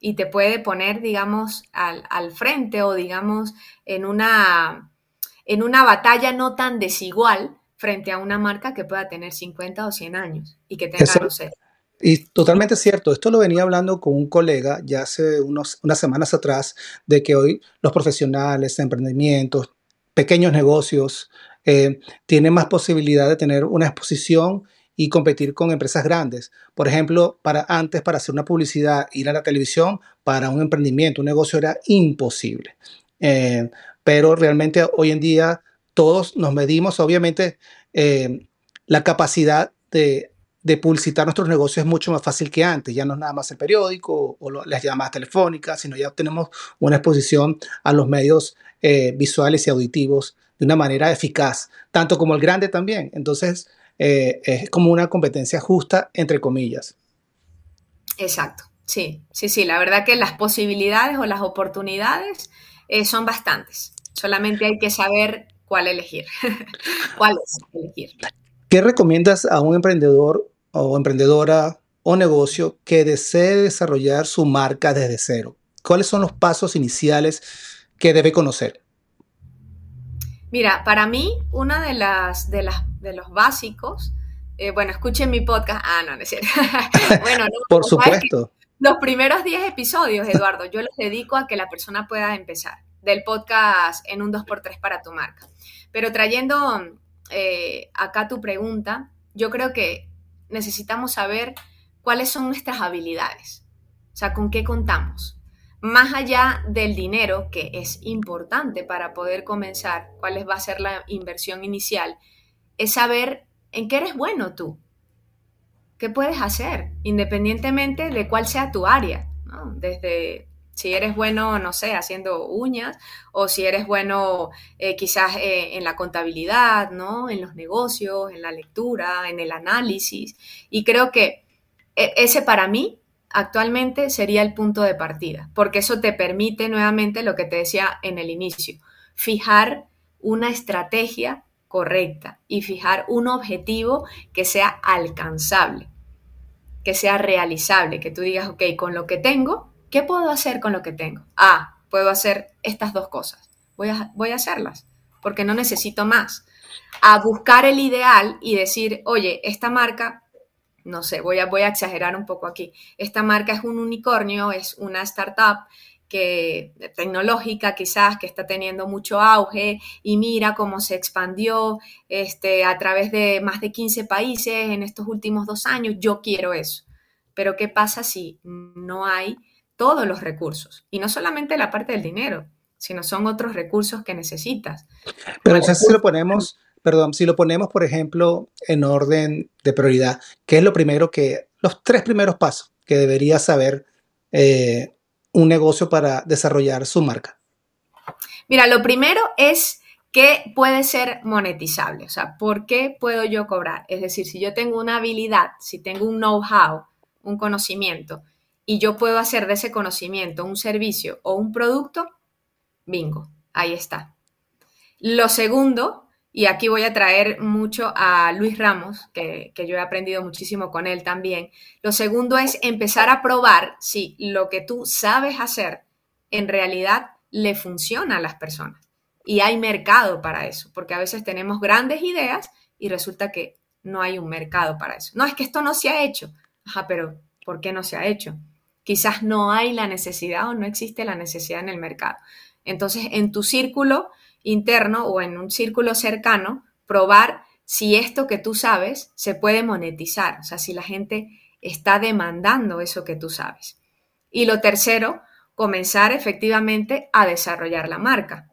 y te puede poner, digamos, al, frente o, digamos, en una, en una batalla no tan desigual frente a una marca que pueda tener 50 o 100 años y que tenga, no sé. Y totalmente cierto, esto lo venía hablando con un colega ya hace unos, unas semanas atrás, de que hoy los profesionales, emprendimientos, pequeños negocios, eh, tienen más posibilidad de tener una exposición y competir con empresas grandes. Por ejemplo, para antes, para hacer una publicidad, ir a la televisión, para un emprendimiento, un negocio era imposible. Eh, pero realmente hoy en día todos nos medimos, obviamente, eh, la capacidad de, publicitar nuestros negocios es mucho más fácil que antes. Ya no es nada más el periódico o, las llamadas telefónicas, sino ya tenemos una exposición a los medios eh, visuales y auditivos de una manera eficaz, tanto como el grande también. Entonces, eh, es como una competencia justa, entre comillas. Exacto, sí, sí, sí, la verdad que las posibilidades o las oportunidades eh, son bastantes, solamente hay que saber cuál elegir, *laughs* cuál es elegir. ¿Qué recomiendas a un emprendedor o emprendedora o negocio que desee desarrollar su marca desde cero? ¿Cuáles son los pasos iniciales que debe conocer? Mira, para mí, una de las, de las de los básicos, eh, bueno, escuchen mi podcast. Ah, no, no es cierto. bueno, no, por supuesto. Los primeros 10 episodios, Eduardo, yo los dedico a que la persona pueda empezar del podcast en un 2x3 para tu marca. Pero trayendo eh, acá tu pregunta, yo creo que necesitamos saber cuáles son nuestras habilidades, o sea, con qué contamos. más allá del dinero, que es importante para poder comenzar, cuál va a ser la inversión inicial, es saber en qué eres bueno tú, qué puedes hacer, independientemente de cuál sea tu área, desde si eres bueno, no sé, haciendo uñas, o si eres bueno eh, quizás eh, en la contabilidad, ¿no? En los negocios, en la lectura, en el análisis. Y creo que e, ese para mí actualmente sería el punto de partida, porque eso te permite nuevamente lo que te decía en el inicio, fijar una estrategia correcta y fijar un objetivo que sea alcanzable, que sea realizable, que tú digas, ok, con lo que tengo, ¿qué puedo hacer con lo que tengo? Ah, puedo hacer estas dos cosas, voy a, voy a hacerlas, porque no necesito más. A buscar el ideal y decir, oye, esta marca no sé, voy a, voy a exagerar un poco aquí. Esta marca es un unicornio, es una startup que tecnológica quizás que está teniendo mucho auge y mira cómo se expandió este, a través de más de 15 países en estos últimos dos años, yo quiero eso. Pero ¿qué pasa si no hay todos los recursos? Y no solamente la parte del dinero, sino son otros recursos que necesitas. Pero entonces si lo ponemos perdón, si lo ponemos, por ejemplo, en orden de prioridad, ¿qué es lo primero que, los tres primeros pasos que debería saber eh, un negocio para desarrollar su marca? Mira, lo primero es que puede ser monetizable, o sea, ¿por qué puedo yo cobrar? Es decir, si yo tengo una habilidad, si tengo un know-how, un conocimiento, y yo puedo hacer de ese conocimiento un servicio o un producto, bingo, ahí está. Lo segundo y aquí voy a traer mucho a Luis Ramos, que, yo he aprendido muchísimo con él también. Lo segundo es empezar a probar si lo que tú sabes hacer en realidad le funciona a las personas. Y hay mercado para eso, porque a veces tenemos grandes ideas y resulta que no hay un mercado para eso. No, es que esto no se ha hecho. Ajá, pero ¿por qué no se ha hecho? Quizás no hay la necesidad o no existe la necesidad en el mercado. Entonces, en tu círculo interno o en un círculo cercano, probar si esto que tú sabes se puede monetizar, o sea, si la gente está demandando eso que tú sabes. Y lo tercero, comenzar efectivamente a desarrollar la marca,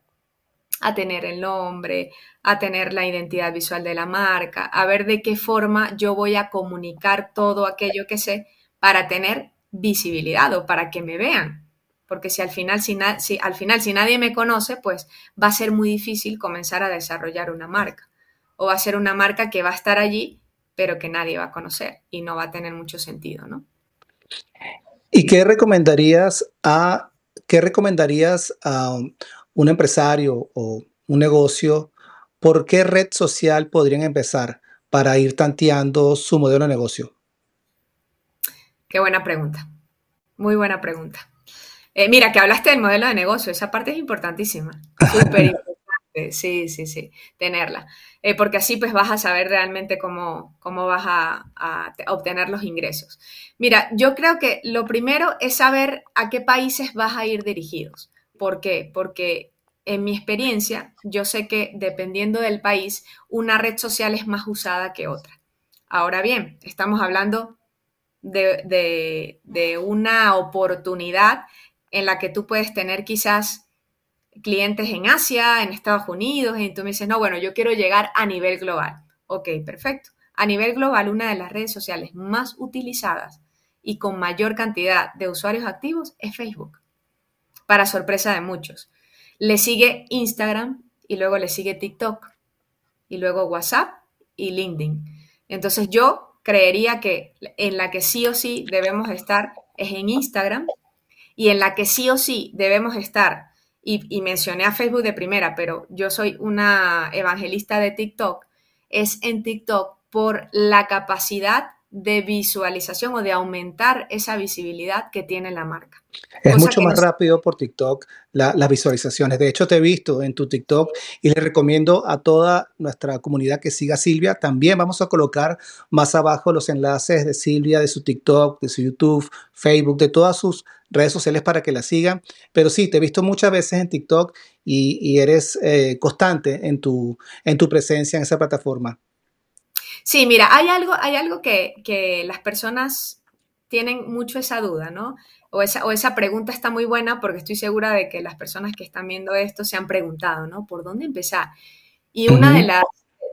a tener el nombre, a tener la identidad visual de la marca, a ver de qué forma yo voy a comunicar todo aquello que sé para tener visibilidad o para que me vean porque si al final si, al final, si nadie me conoce, pues va a ser muy difícil comenzar a desarrollar una marca. O va a ser una marca que va a estar allí, pero que nadie va a conocer y no va a tener mucho sentido, ¿no? ¿Y qué recomendarías a, qué recomendarías a un empresario o un negocio? ¿Por qué red social podrían empezar para ir tanteando su modelo de negocio? Qué buena pregunta. Muy buena pregunta. Eh, mira, que hablaste del modelo de negocio, esa parte es importantísima, súper importante, *laughs* sí, sí, sí, tenerla, eh, porque así pues vas a saber realmente cómo, cómo vas a, obtener los ingresos. Mira, yo creo que lo primero es saber a qué países vas a ir dirigidos. ¿Por qué? Porque en mi experiencia, yo sé que dependiendo del país, una red social es más usada que otra. Ahora bien, estamos hablando de, de una oportunidad en la que tú puedes tener quizás clientes en Asia, en Estados Unidos, y tú me dices, no, bueno, yo quiero llegar a nivel global. Ok, perfecto. A nivel global, una de las redes sociales más utilizadas y con mayor cantidad de usuarios activos es Facebook, para sorpresa de muchos. Le sigue Instagram y luego le sigue TikTok y luego WhatsApp y LinkedIn. Entonces yo creería que en la que sí o sí debemos estar es en Instagram y en la que sí o sí debemos estar, y, mencioné a Facebook de primera, pero yo soy una evangelista de TikTok, es en TikTok por la capacidad de visualización o de aumentar esa visibilidad que tiene la marca. Es mucho más rápido por TikTok las visualizaciones. De hecho, te he visto en tu TikTok y le recomiendo a toda nuestra comunidad que siga a Silvia. También vamos a colocar más abajo los enlaces de Silvia, de su TikTok, de su YouTube, Facebook, de todas sus redes sociales para que la sigan. Pero sí, te he visto muchas veces en TikTok y, eres eh, constante en tu, en tu presencia en esa plataforma. Sí, mira, hay algo, hay algo que, las personas tienen mucho esa duda, ¿no? O esa, o esa pregunta está muy buena porque estoy segura de que las personas que están viendo esto se han preguntado, ¿no? ¿Por dónde empezar? Y una de las,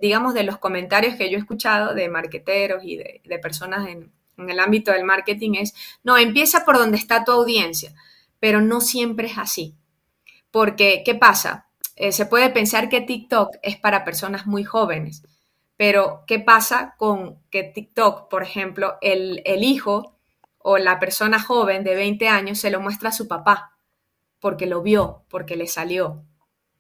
digamos, de los comentarios que yo he escuchado de marqueteros y de, de personas en, en el ámbito del marketing es, no, empieza por donde está tu audiencia, pero no siempre es así. Porque, ¿qué pasa? Eh, se puede pensar que TikTok es para personas muy jóvenes, pero ¿qué pasa con que TikTok, por ejemplo, el, el hijo o la persona joven de 20 años se lo muestra a su papá? Porque lo vio, porque le salió,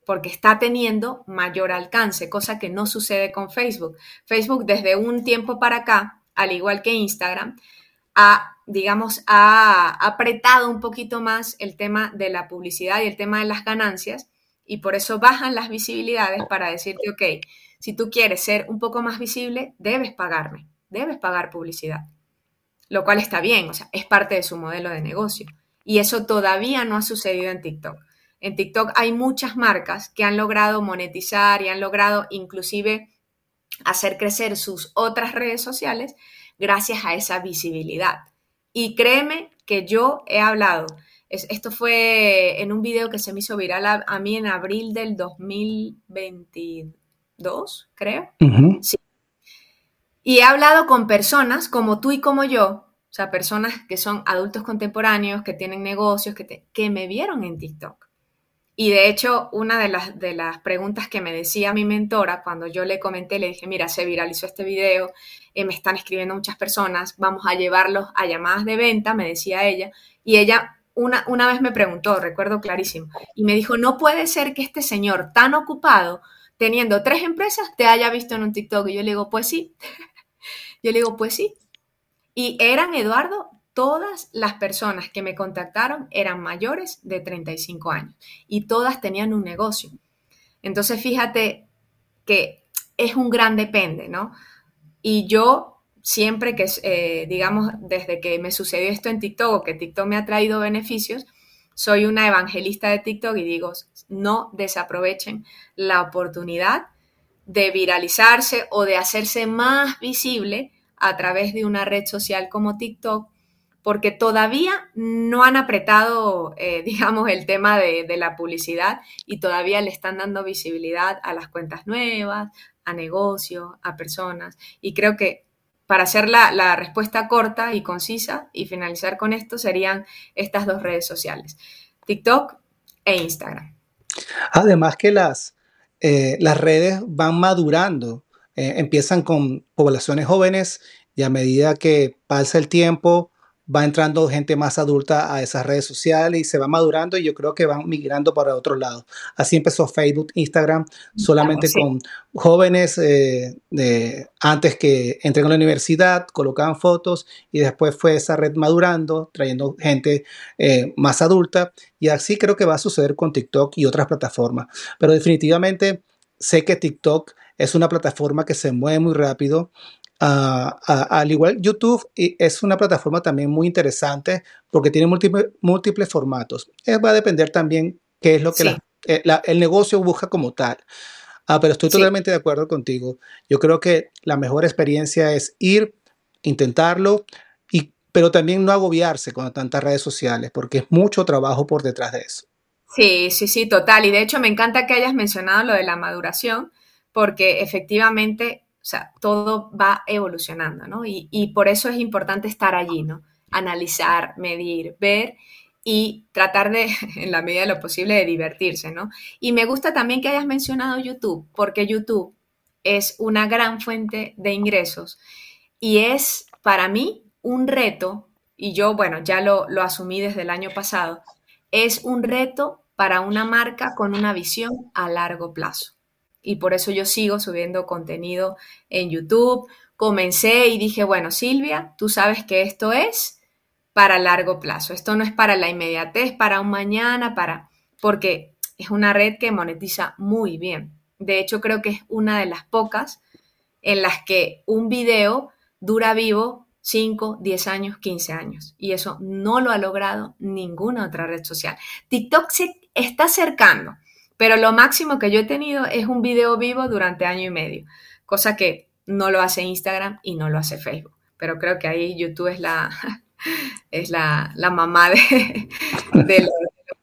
porque está teniendo mayor alcance, cosa que no sucede con Facebook. Facebook desde un tiempo para acá, al igual que Instagram, ha, digamos, ha apretado un poquito más el tema de la publicidad y el tema de las ganancias y por eso bajan las visibilidades para decirte, ok, si tú quieres ser un poco más visible, debes pagarme, debes pagar publicidad. Lo cual está bien, o sea, es parte de su modelo de negocio. Y eso todavía no ha sucedido en TikTok. En TikTok hay muchas marcas que han logrado monetizar y han logrado inclusive hacer crecer sus otras redes sociales gracias a esa visibilidad. Y créeme que yo he hablado esto fue en un video que se me hizo viral a, mí en abril del 2022, creo. Sí. Y he hablado con personas como tú y como yo, o sea, personas que son adultos contemporáneos, que tienen negocios, que, que me vieron en TikTok. Y de hecho, una de las, de las preguntas que me decía mi mentora cuando yo le comenté, le dije, mira, se viralizó este video, eh, me están escribiendo muchas personas, vamos a llevarlos a llamadas de venta, me decía ella. Y ella una, vez me preguntó, recuerdo clarísimo, y me dijo, no puede ser que este señor tan ocupado, teniendo tres empresas, te haya visto en un TikTok. Y yo le digo, pues sí. *laughs* yo le digo, pues sí. Y eran, Eduardo, todas las personas que me contactaron eran mayores de 35 años y todas tenían un negocio. Entonces, fíjate que es un gran depende, ¿no? Y yo siempre que, eh, digamos, desde que me sucedió esto en TikTok que TikTok me ha traído beneficios, soy una evangelista de TikTok y digo, no desaprovechen la oportunidad de viralizarse o de hacerse más visible a través de una red social como TikTok, porque todavía no han apretado, eh, *laughs* digamos, el tema de, de la publicidad y todavía le están dando visibilidad a las cuentas nuevas, a negocios, a personas. Y creo que para hacer la, respuesta corta y concisa y finalizar con esto serían estas dos redes sociales, TikTok e Instagram. Además que las, eh, las redes van madurando, eh, empiezan con poblaciones jóvenes y a medida que pasa el tiempo va entrando gente más adulta a esas redes sociales y se va madurando y yo creo que van migrando para otro lado. Así empezó Facebook, Instagram, solamente con jóvenes eh, de, antes que entren a la universidad, colocaban fotos y después fue esa red madurando, trayendo gente eh, más adulta y así creo que va a suceder con TikTok y otras plataformas. Pero definitivamente sé que TikTok es una plataforma que se mueve muy rápido, al igual, YouTube es una plataforma también muy interesante porque tiene múltiples, formatos. Eh, va a depender también qué es lo que eh, el negocio busca como tal. Ah, pero estoy totalmente de acuerdo contigo. Yo creo que la mejor experiencia es ir, intentarlo, y, pero también no agobiarse con tantas redes sociales porque es mucho trabajo por detrás de eso. Sí, sí, sí, total. Y de hecho me encanta que hayas mencionado lo de la maduración porque efectivamente o sea, todo va evolucionando, ¿no? Y, por eso es importante estar allí, ¿no? Analizar, medir, ver y tratar de, *laughs* en la medida de lo posible, de divertirse, ¿no? Y me gusta también que hayas mencionado YouTube, porque YouTube es una gran fuente de ingresos y es para mí un reto, y yo, bueno, ya lo, lo asumí desde el año pasado, es un reto para una marca con una visión a largo plazo y por eso yo sigo subiendo contenido en YouTube. Comencé y dije, bueno, Silvia, tú sabes que esto es para largo plazo, esto no es para la inmediatez, para un mañana, para porque es una red que monetiza muy bien. De hecho, creo que es una de las pocas en las que un video dura vivo 5, 10 años, 15 años. Y eso no lo ha logrado ninguna otra red social. TikTok se está acercando, pero lo máximo que yo he tenido es un video vivo durante año y medio, cosa que no lo hace Instagram y no lo hace Facebook. Pero creo que ahí YouTube es la, *laughs* es la, mamá de, *laughs*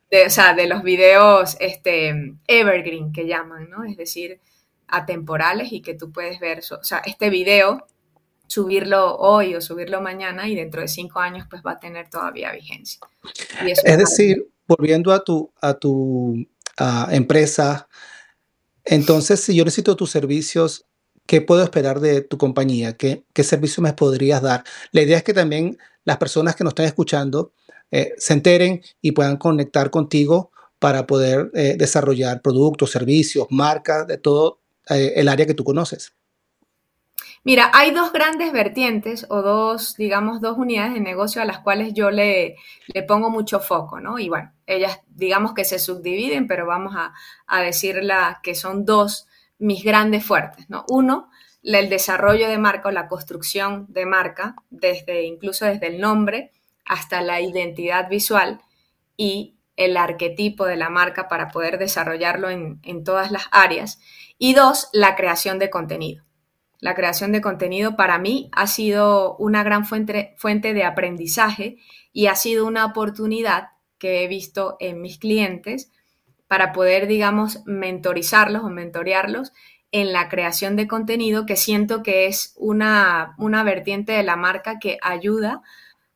de, los videos este, evergreen que llaman, ¿no? Es decir, atemporales y que tú puedes ver, o sea, este video, subirlo hoy o subirlo mañana y dentro de cinco años pues va a tener todavía vigencia. es decir, volviendo a tu, a tu empresa, entonces si yo necesito tus servicios, ¿qué puedo esperar de tu compañía? ¿Qué, qué servicio me podrías dar? La idea es que también las personas que nos están escuchando eh, se enteren y puedan conectar contigo para poder eh, desarrollar productos, servicios, marcas, de todo eh, el área que tú conoces. Mira, hay dos grandes vertientes o dos, digamos, dos unidades de negocio a las cuales yo le, le pongo mucho foco, ¿no? Y bueno, ellas digamos que se subdividen, pero vamos a, a decirla que son dos mis grandes fuertes, ¿no? Uno, el desarrollo de marca o la construcción de marca, desde incluso desde el nombre hasta la identidad visual y el arquetipo de la marca para poder desarrollarlo en, en todas las áreas. Y dos, la creación de contenido. La creación de contenido para mí ha sido una gran fuente, fuente de aprendizaje y ha sido una oportunidad que he visto en mis clientes para poder, digamos, mentorizarlos o mentorearlos en la creación de contenido, que siento que es una, una vertiente de la marca que ayuda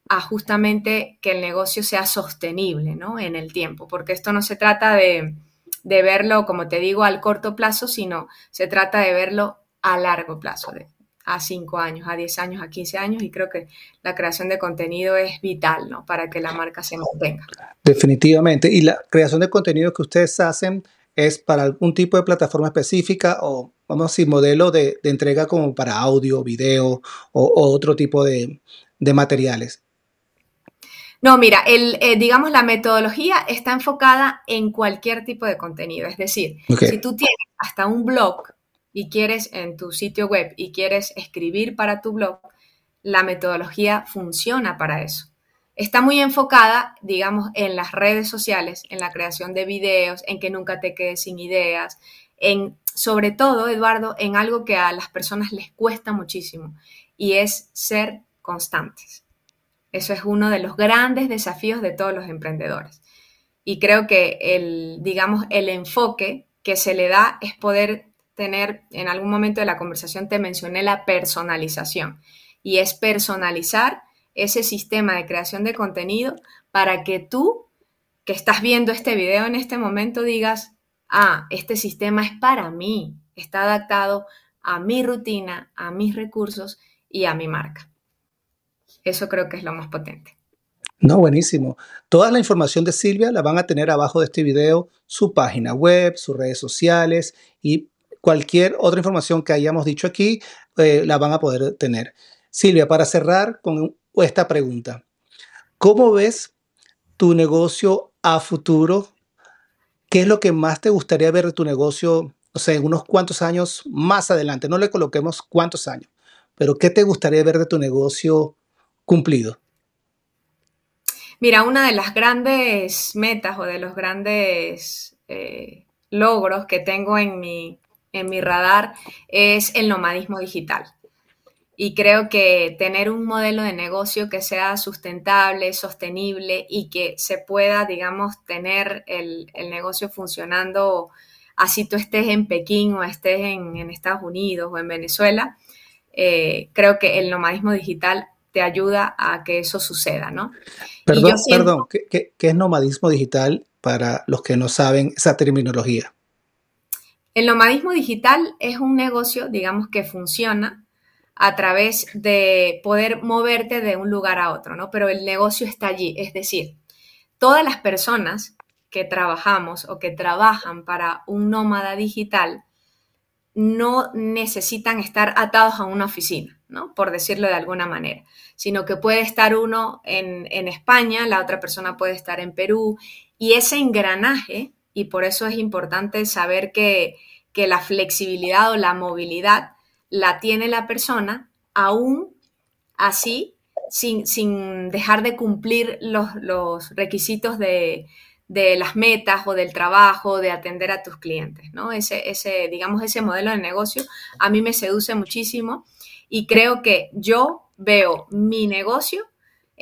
a justamente que el negocio sea sostenible ¿no? en el tiempo, porque esto no se trata de, de, verlo, como te digo, al corto plazo, sino se trata de verlo a largo plazo, de, a 5 años, a 10 años, a 15 años, y creo que la creación de contenido es vital ¿no? para que la marca se mantenga. Definitivamente, y la creación de contenido que ustedes hacen es para algún tipo de plataforma específica o, vamos a decir, modelo de, entrega como para audio, video o, otro tipo de, materiales? No, mira, el, eh, digamos, la metodología está enfocada en cualquier tipo de contenido. Es decir, si tú tienes hasta un blog y quieres en tu sitio web y quieres escribir para tu blog, la metodología funciona para eso está muy enfocada, digamos, en las redes sociales, en la creación de videos, en que nunca te quedes sin ideas, en, sobre todo, Eduardo, en algo que a las personas les cuesta muchísimo y es ser constantes. Eso es uno de los grandes desafíos de todos los emprendedores. Y creo que el, digamos, el enfoque que se le da es poder tener, en algún momento de la conversación te mencioné la personalización, y es personalizar ese sistema de creación de contenido para que tú, que estás viendo este video en este momento, digas, ah, este sistema es para mí, está adaptado a mi rutina, a mis recursos y a mi marca. Eso creo que es lo más potente. No, buenísimo. Toda la información de Silvia la van a tener abajo de este video, su página web, sus redes sociales y cualquier otra información que hayamos dicho aquí, eh, la van a poder tener. Silvia, para cerrar con esta pregunta. ¿Cómo ves tu negocio a futuro? ¿Qué es lo que más te gustaría ver de tu negocio, o sea, en unos cuantos años más adelante? No le coloquemos cuántos años, pero ¿qué te gustaría ver de tu negocio cumplido? Mira, una de las grandes metas o de los grandes eh, logros que tengo en mi, en mi radar es el nomadismo digital. Y creo que tener un modelo de negocio que sea sustentable, sostenible y que se pueda, digamos, tener el, negocio funcionando así tú estés en Pekín o estés en, Estados Unidos o en Venezuela, eh, creo que el nomadismo digital te ayuda a que eso suceda, ¿no? Perdón, perdón, ¿qué, es nomadismo digital para los que no saben esa terminología? El nomadismo digital es un negocio, digamos, que funciona a través de poder moverte de un lugar a otro, ¿no? Pero el negocio está allí, es decir, todas las personas que trabajamos o que trabajan para un nómada digital no necesitan estar atados a una oficina, ¿no? Por decirlo de alguna manera, sino que puede estar uno en, España, la otra persona puede estar en Perú, y ese engranaje, y por eso es importante saber que, que la flexibilidad o la movilidad la tiene la persona aún así, sin, dejar de cumplir los, requisitos de, las metas o del trabajo, de atender a tus clientes, ¿no? Ese, ese, digamos, ese modelo de negocio a mí me seduce muchísimo y creo que yo veo mi negocio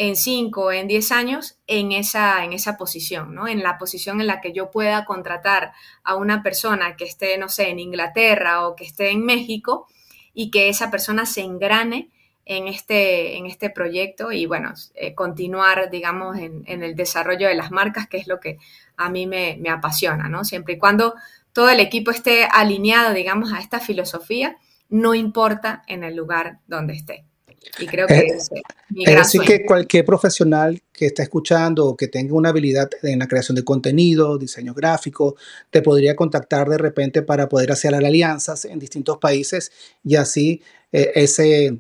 en 5 o en 10 años en esa, en esa posición, ¿no? En la posición en la que yo pueda contratar a una persona que esté, no sé, en Inglaterra o que esté en México y que esa persona se engrane en este, en este proyecto y, bueno, eh, continuar, digamos, en, el desarrollo de las marcas, que es lo que a mí me, me apasiona, ¿no? Siempre y cuando todo el equipo esté alineado, digamos, a esta filosofía, no importa en el lugar donde esté. Y creo que es, es decir, que cualquier profesional que esté escuchando o que tenga una habilidad en la creación de contenido, diseño gráfico, te podría contactar de repente para poder hacer alianzas en distintos países y así eh, ese,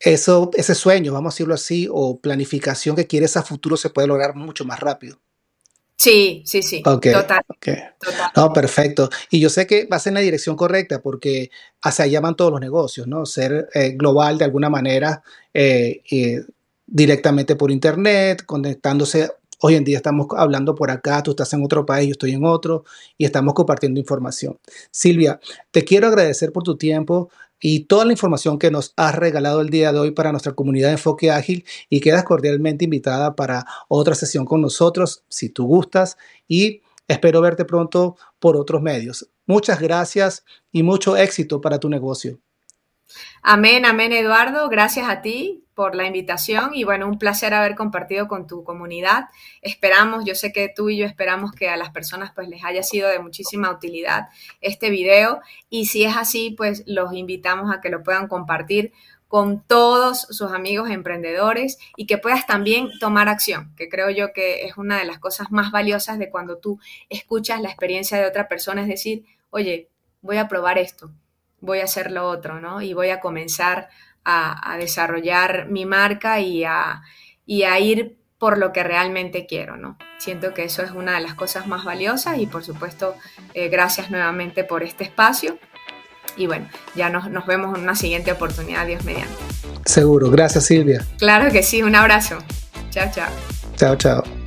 eso, ese sueño, vamos a decirlo así, o planificación que quieres a futuro se puede lograr mucho más rápido. Sí, sí, sí. total, No, perfecto. Y yo sé que vas en la dirección correcta porque hacia allá van todos los negocios, ¿no? Ser eh, global de alguna manera, eh, directamente por internet, conectándose. Hoy en día estamos hablando por acá, tú estás en otro país, yo estoy en otro, y estamos compartiendo información. Silvia, te quiero agradecer por tu tiempo y toda la información que nos has regalado el día de hoy para nuestra comunidad de Enfoque Ágil y quedas cordialmente invitada para otra sesión con nosotros si tú gustas y espero verte pronto por otros medios. Muchas gracias y mucho éxito para tu negocio. Amén, amén Eduardo, gracias a ti por la invitación y bueno, un placer haber compartido con tu comunidad. Esperamos, yo sé que tú y yo esperamos que a las personas pues les haya sido de muchísima utilidad este video y si es así pues los invitamos a que lo puedan compartir con todos sus amigos emprendedores y que puedas también tomar acción, que creo yo que es una de las cosas más valiosas de cuando tú escuchas la experiencia de otra persona, es decir, oye, voy a probar esto, voy a hacer lo otro, ¿no? Y voy a comenzar a, desarrollar mi marca y a, a ir por lo que realmente quiero, ¿no? Siento que eso es una de las cosas más valiosas y por supuesto, eh, gracias nuevamente por este espacio. Y bueno, ya nos, nos vemos en una siguiente oportunidad, Dios mediante. Seguro, gracias Silvia. Claro que sí, un abrazo. Chao, chao. Chao, chao.